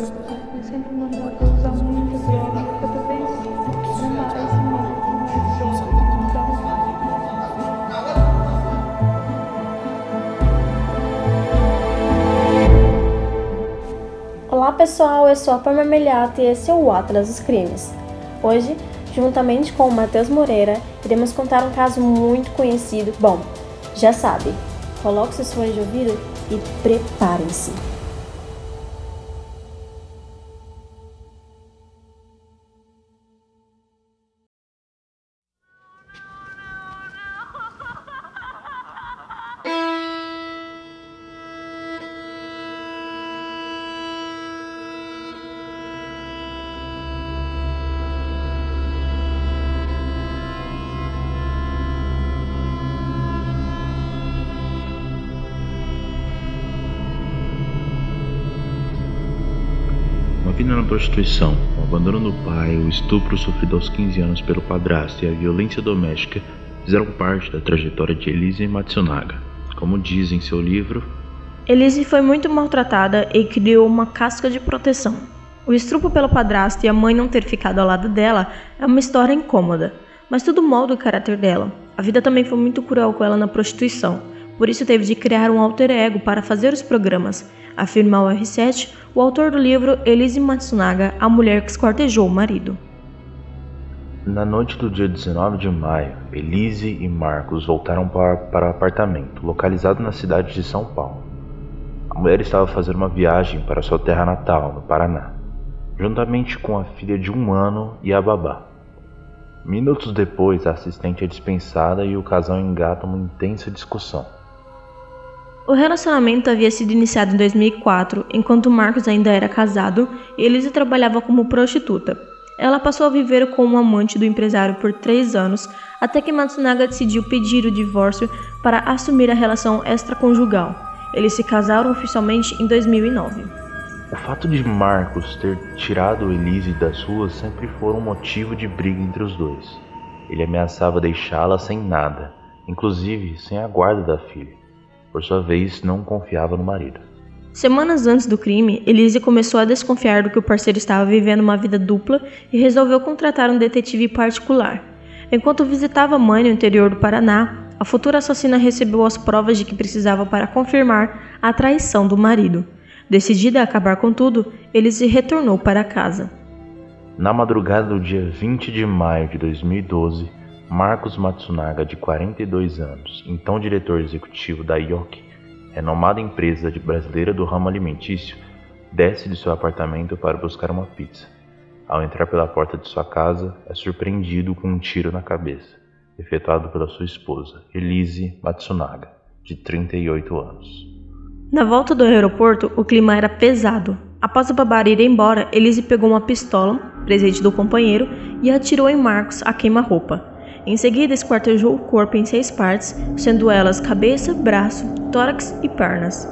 outra. Eu sempre mandava usar muita droga. Cada vez mais, mais, mais droga. Olá pessoal, eu sou a Pama Meliato e esse é o Atlas dos Crimes. Hoje, juntamente com o Matheus Moreira, iremos contar um caso muito conhecido. Bom, já sabe, coloque seus fones de ouvido e preparem-se. Prostituição, o abandono do pai, o estupro sofrido aos 15 anos pelo padrasto e a violência doméstica fizeram parte da trajetória de Elise Matsunaga. Como diz em seu livro, Elise foi muito maltratada e criou uma casca de proteção. O estupro pelo padrasto e a mãe não ter ficado ao lado dela é uma história incômoda, mas tudo molda o caráter dela. A vida também foi muito cruel com ela na prostituição, por isso teve de criar um alter ego para fazer os programas, afirma o R7, o autor do livro Elise Matsunaga, a mulher que esquartejou o marido. Na noite do dia 19 de maio, Elise e Marcos voltaram para o apartamento, localizado na cidade de São Paulo. A mulher estava fazendo uma viagem para sua terra natal, no Paraná, juntamente com a filha de um ano e a babá. Minutos depois, a assistente é dispensada e o casal engata uma intensa discussão. O relacionamento havia sido iniciado em 2004, enquanto Marcos ainda era casado e Elise trabalhava como prostituta. Ela passou a viver com um amante do empresário por três anos, até que Matsunaga decidiu pedir o divórcio para assumir a relação extraconjugal. Eles se casaram oficialmente em 2009. O fato de Marcos ter tirado Elise das ruas sempre foi um motivo de briga entre os dois. Ele ameaçava deixá-la sem nada, inclusive sem a guarda da filha. Por sua vez, não confiava no marido. Semanas antes do crime, Elise começou a desconfiar do que o parceiro estava vivendo uma vida dupla e resolveu contratar um detetive particular. Enquanto visitava a mãe no interior do Paraná, a futura assassina recebeu as provas de que precisava para confirmar a traição do marido. Decidida a acabar com tudo, Elise retornou para casa. Na madrugada do dia 20 de maio de 2012, Marcos Matsunaga, de 42 anos, então diretor executivo da Yoki, renomada empresa brasileira do ramo alimentício, desce de seu apartamento para buscar uma pizza. Ao entrar pela porta de sua casa, é surpreendido com um tiro na cabeça, efetuado pela sua esposa, Elise Matsunaga, de 38 anos. Na volta do aeroporto, o clima era pesado. Após a babara ir embora, Elise pegou uma pistola, presente do companheiro, e atirou em Marcos a queima-roupa. Em seguida, esquartejou o corpo em seis partes, sendo elas cabeça, braço, tórax e pernas.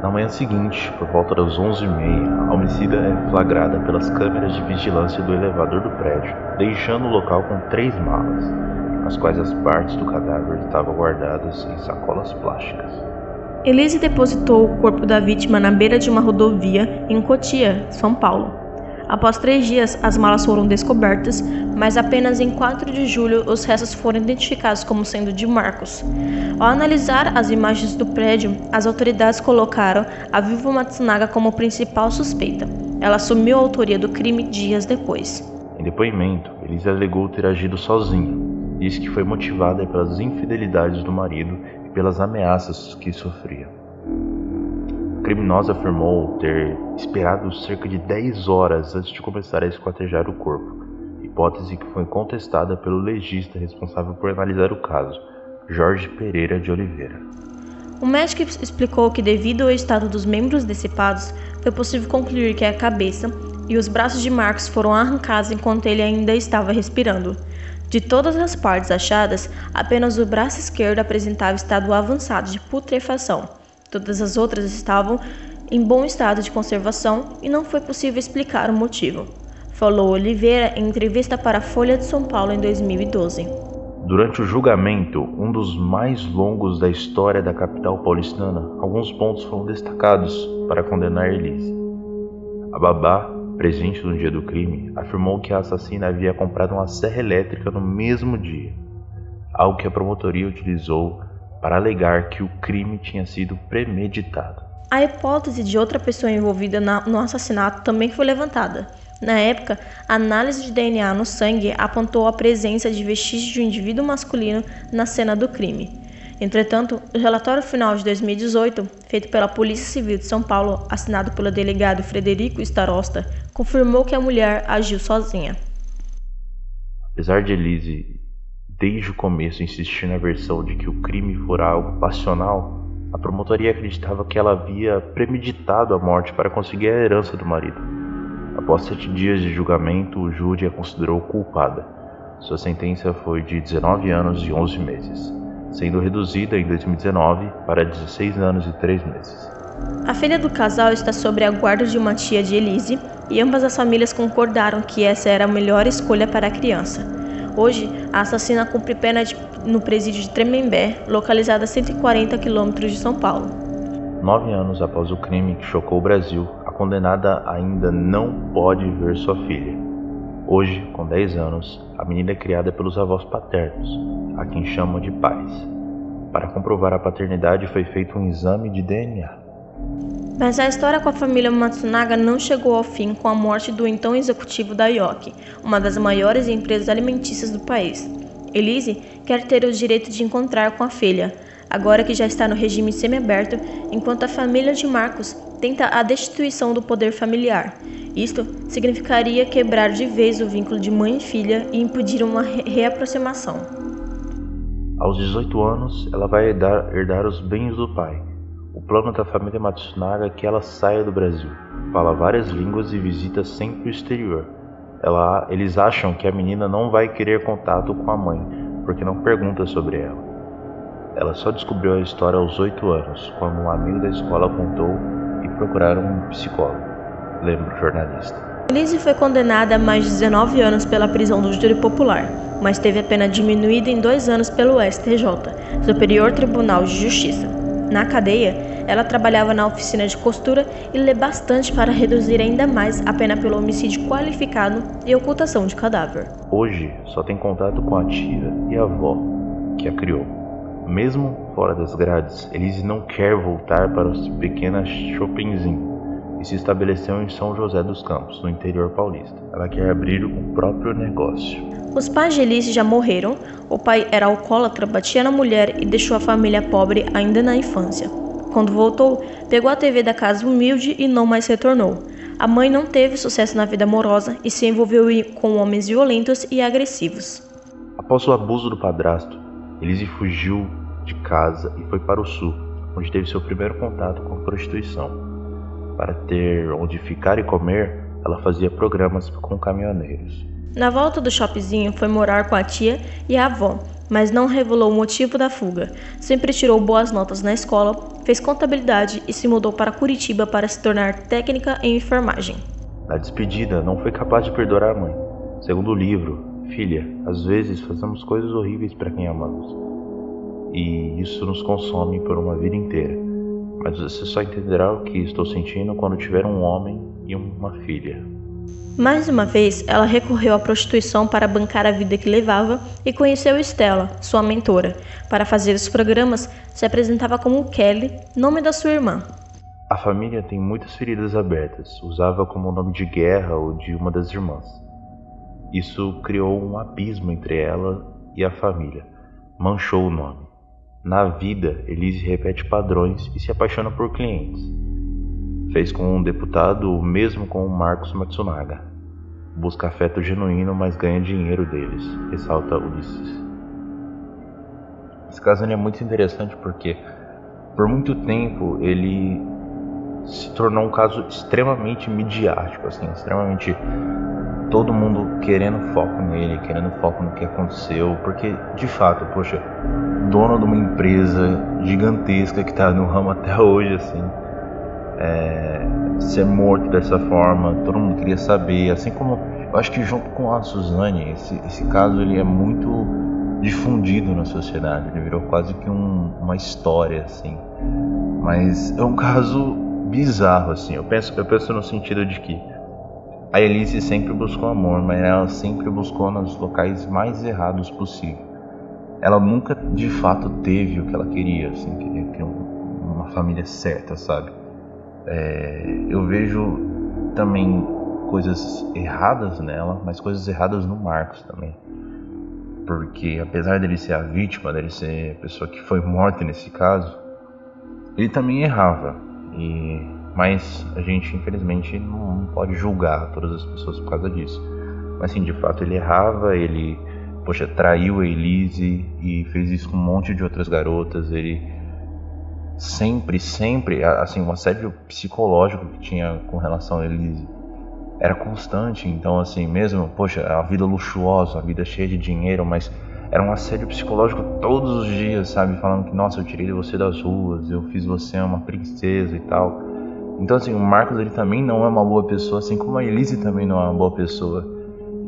Na manhã seguinte, por volta das 11h30, a homicida é flagrada pelas câmeras de vigilância do elevador do prédio, deixando o local com três malas, nas quais as partes do cadáver estavam guardadas em sacolas plásticas. Elise depositou o corpo da vítima na beira de uma rodovia em Cotia, São Paulo. Após três dias, as malas foram descobertas, mas apenas em 4 de julho os restos foram identificados como sendo de Marcos. Ao analisar as imagens do prédio, as autoridades colocaram a viúva Matsunaga como principal suspeita. Ela assumiu a autoria do crime dias depois. Em depoimento, Elise alegou ter agido sozinha. Disse que foi motivada pelas infidelidades do marido e pelas ameaças que sofria criminosa afirmou ter esperado cerca de 10 horas antes de começar a esquartejar o corpo, hipótese que foi contestada pelo legista responsável por analisar o caso, Jorge Pereira de Oliveira. O médico explicou que, devido ao estado dos membros decepados, foi possível concluir que a cabeça e os braços de Marcos foram arrancados enquanto ele ainda estava respirando. De todas as partes achadas, apenas o braço esquerdo apresentava estado avançado de putrefação Todas as outras estavam em bom estado de conservação e não foi possível explicar o motivo, falou Oliveira em entrevista para a Folha de São Paulo em 2012. Durante o julgamento, um dos mais longos da história da capital paulistana, alguns pontos foram destacados para condenar Elise. A babá, presente no dia do crime, afirmou que a assassina havia comprado uma serra elétrica no mesmo dia, algo que a promotoria utilizou para alegar que o crime tinha sido premeditado. A hipótese de outra pessoa envolvida no assassinato também foi levantada. Na época, a análise de DNA no sangue apontou a presença de vestígios de um indivíduo masculino na cena do crime. Entretanto, o relatório final de 2018, feito pela Polícia Civil de São Paulo, assinado pelo delegado Frederico Starosta, confirmou que a mulher agiu sozinha. Apesar de Elise desde o começo insistir na versão de que o crime fora algo passional, a promotoria acreditava que ela havia premeditado a morte para conseguir a herança do marido. Após sete dias de julgamento, o júri a considerou culpada. Sua sentença foi de 19 anos e 11 meses, sendo reduzida em 2019 para 16 anos e 3 meses. A filha do casal está sob a guarda de uma tia de Elise e ambas as famílias concordaram que essa era a melhor escolha para a criança. Hoje, a assassina cumpre pena de, no presídio de Tremembé, localizado a 140 quilômetros de São Paulo. Nove anos após o crime que chocou o Brasil, a condenada ainda não pode ver sua filha. Hoje, com 10 anos, a menina é criada pelos avós paternos, a quem chamam de pais. Para comprovar a paternidade foi feito um exame de DNA. Mas a história com a família Matsunaga não chegou ao fim com a morte do então executivo da Yoki, uma das maiores empresas alimentícias do país. Elise quer ter o direito de encontrar com a filha, agora que já está no regime semiaberto, enquanto a família de Marcos tenta a destituição do poder familiar. Isto significaria quebrar de vez o vínculo de mãe e filha e impedir uma re reaproximação. Aos 18 anos, ela vai herdar, herdar os bens do pai plano da família Matsunaga é que ela saia do Brasil, fala várias línguas e visita sempre o exterior. Ela, eles acham que a menina não vai querer contato com a mãe, porque não pergunta sobre ela. Ela só descobriu a história aos oito anos, quando um amigo da escola contou e procuraram um psicólogo, lembra o jornalista. Lizzie foi condenada a mais de 19 anos pela prisão do júri popular, mas teve a pena diminuída em dois anos pelo STJ, Superior Tribunal de Justiça. Na cadeia, ela trabalhava na oficina de costura e lê bastante para reduzir ainda mais a pena pelo homicídio qualificado e ocultação de cadáver. Hoje, só tem contato com a tia e a avó que a criou. Mesmo fora das grades, Elise não quer voltar para os pequenas shoppingzinho e se estabeleceu em São José dos Campos, no interior paulista. Ela quer abrir o próprio negócio. Os pais de Elise já morreram, o pai era alcoólatra, batia na mulher e deixou a família pobre ainda na infância. Quando voltou, pegou a TV da casa humilde e não mais retornou. A mãe não teve sucesso na vida amorosa e se envolveu com homens violentos e agressivos. Após o abuso do padrasto, Elise fugiu de casa e foi para o sul, onde teve seu primeiro contato com a prostituição. Para ter onde ficar e comer, ela fazia programas com caminhoneiros. Na volta do shoppingzinho foi morar com a tia e a avó, mas não revelou o motivo da fuga. Sempre tirou boas notas na escola, fez contabilidade e se mudou para Curitiba para se tornar técnica em enfermagem. Na despedida, não foi capaz de perdoar a mãe. Segundo o livro, filha, às vezes fazemos coisas horríveis para quem amamos. E isso nos consome por uma vida inteira. Mas você só entenderá o que estou sentindo quando tiver um homem e uma filha. Mais uma vez, ela recorreu à prostituição para bancar a vida que levava e conheceu Stella, sua mentora. Para fazer os programas, se apresentava como Kelly, nome da sua irmã. A família tem muitas feridas abertas, usava como nome de guerra ou de uma das irmãs. Isso criou um abismo entre ela e a família, manchou o nome. Na vida, Elise repete padrões e se apaixona por clientes. Fez com um deputado o mesmo com o Marcos Matsunaga. Busca afeto genuíno, mas ganha dinheiro deles, ressalta Ulisses. Esse caso é muito interessante porque, por muito tempo, ele se tornou um caso extremamente midiático, assim, extremamente todo mundo querendo foco nele, querendo foco no que aconteceu, porque de fato, poxa, dono de uma empresa gigantesca que está no ramo até hoje, assim, é, ser morto dessa forma, todo mundo queria saber, assim como eu acho que junto com a Suzane, esse, esse caso ele é muito difundido na sociedade, ele virou quase que um, uma história assim, mas é um caso bizarro, assim. Eu penso, eu penso no sentido de que a Elise sempre buscou amor, mas ela sempre buscou nos locais mais errados possível. Ela nunca de fato teve o que ela queria, assim, queria ter uma família certa, sabe? É, eu vejo também coisas erradas nela, mas coisas erradas no Marcos também. Porque apesar dele ser a vítima, dele ser a pessoa que foi morta nesse caso, ele também errava. E mas a gente infelizmente não pode julgar todas as pessoas por causa disso. Mas sim, de fato ele errava, ele poxa, traiu a Elise e fez isso com um monte de outras garotas, ele sempre, sempre, assim, um assédio psicológico que tinha com relação a Elise era constante, então assim, mesmo, poxa, a vida luxuosa, a vida cheia de dinheiro, mas era um assédio psicológico todos os dias, sabe? Falando que, nossa, eu tirei você das ruas, eu fiz você uma princesa e tal. Então, assim, o Marcos ele também não é uma boa pessoa, assim como a Elise também não é uma boa pessoa.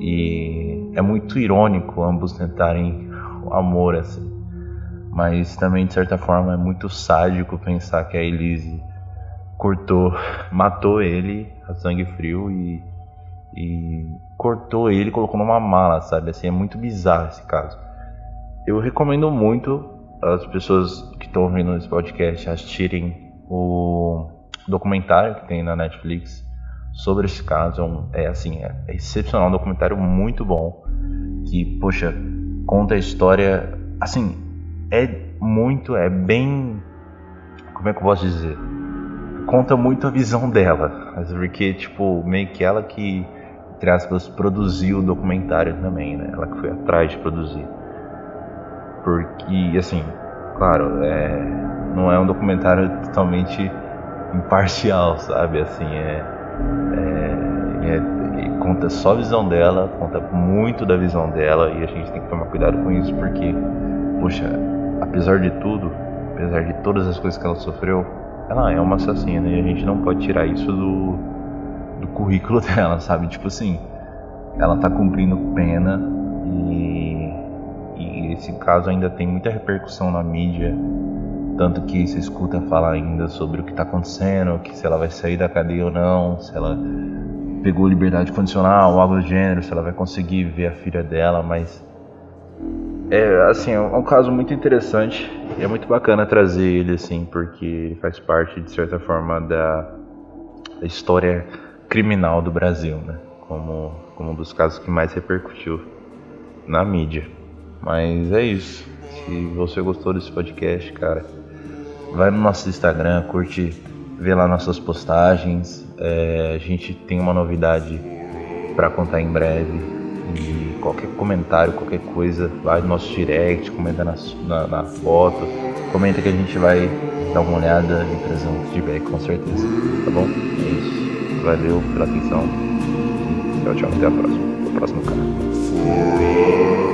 E é muito irônico ambos tentarem o amor, assim. Mas também, de certa forma, é muito sádico pensar que a Elise cortou, matou ele a sangue frio e, e cortou ele colocou numa mala, sabe? Assim, é muito bizarro esse caso. Eu recomendo muito as pessoas que estão ouvindo esse podcast assistirem o documentário que tem na Netflix sobre esse caso. É, é assim, é, é excepcional, um documentário muito bom que, poxa, conta a história, assim, é muito, é bem, como é que eu posso dizer? Conta muito a visão dela, porque, tipo, meio que ela que, entre aspas, produziu o documentário também, né? Ela que foi atrás de produzir. Porque, assim, claro, é, não é um documentário totalmente imparcial, sabe? Assim, é, é, é, conta só a visão dela, conta muito da visão dela e a gente tem que tomar cuidado com isso porque, poxa, apesar de tudo, apesar de todas as coisas que ela sofreu, ela é uma assassina e a gente não pode tirar isso do, do currículo dela, sabe? Tipo assim, ela tá cumprindo pena e, e esse caso ainda tem muita repercussão na mídia tanto que se escuta falar ainda sobre o que está acontecendo, que se ela vai sair da cadeia ou não, se ela pegou liberdade condicional, algo do gênero, se ela vai conseguir ver a filha dela, mas é assim, é um caso muito interessante e é muito bacana trazer ele assim, porque ele faz parte de certa forma da, da história criminal do Brasil, né? Como, como um dos casos que mais repercutiu na mídia. Mas é isso. Se você gostou desse podcast, cara, vai no nosso Instagram, curte, vê lá nossas postagens. É, a gente tem uma novidade para contar em breve. E qualquer comentário, qualquer coisa, vai no nosso direct, comenta na, na, na foto, comenta que a gente vai dar uma olhada e trazer um feedback com certeza. Tá bom? É isso. Valeu pela atenção. Tchau, tchau. Até a próxima. Até o próximo canal.